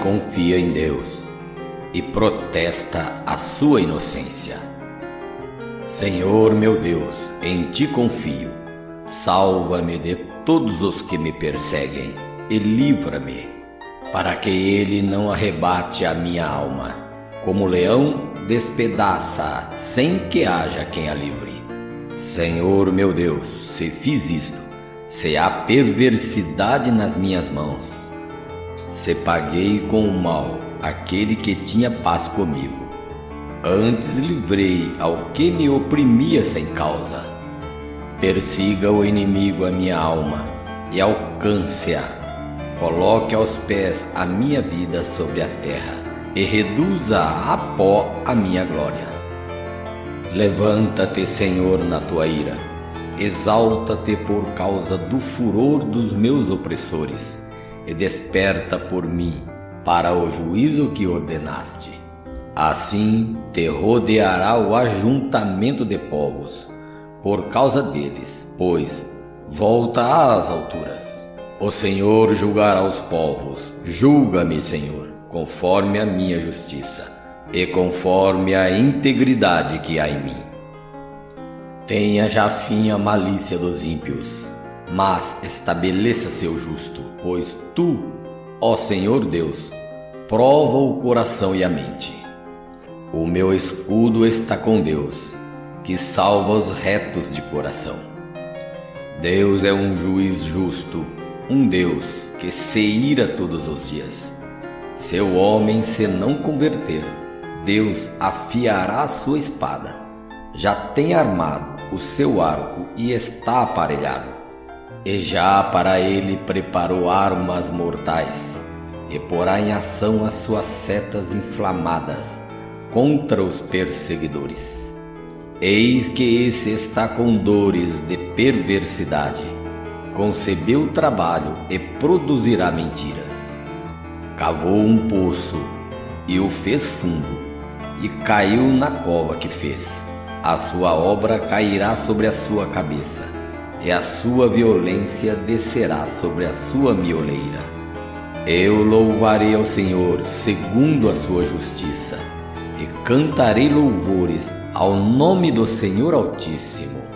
confia em Deus e protesta a sua inocência. Senhor meu Deus, em ti confio. Salva-me de todos os que me perseguem e livra-me, para que ele não arrebate a minha alma. Como leão, despedaça sem que haja quem a livre. Senhor meu Deus, se fiz isto, se há perversidade nas minhas mãos, se paguei com o mal aquele que tinha paz comigo, antes livrei ao que me oprimia sem causa. Persiga o inimigo a minha alma e alcance-a. Coloque aos pés a minha vida sobre a terra e reduza a pó a minha glória. Levanta-te, Senhor, na tua ira. Exalta-te por causa do furor dos meus opressores, e desperta por mim para o juízo que ordenaste. Assim te rodeará o ajuntamento de povos, por causa deles, pois volta às alturas. O Senhor julgará os povos. Julga-me, Senhor, conforme a minha justiça e conforme a integridade que há em mim. Tenha já fim a malícia dos ímpios, mas estabeleça seu justo, pois tu, ó Senhor Deus, prova o coração e a mente. O meu escudo está com Deus, que salva os retos de coração. Deus é um juiz justo, um Deus que se ira todos os dias. Seu homem se não converter, Deus afiará sua espada. Já tem armado o seu arco e está aparelhado. E já para ele preparou armas mortais, e porá em ação as suas setas inflamadas contra os perseguidores. Eis que esse está com dores de perversidade, concebeu trabalho e produzirá mentiras. Cavou um poço e o fez fundo e caiu na cova que fez. A sua obra cairá sobre a sua cabeça, e a sua violência descerá sobre a sua mioleira. Eu louvarei ao Senhor segundo a sua justiça, e cantarei louvores ao nome do Senhor Altíssimo.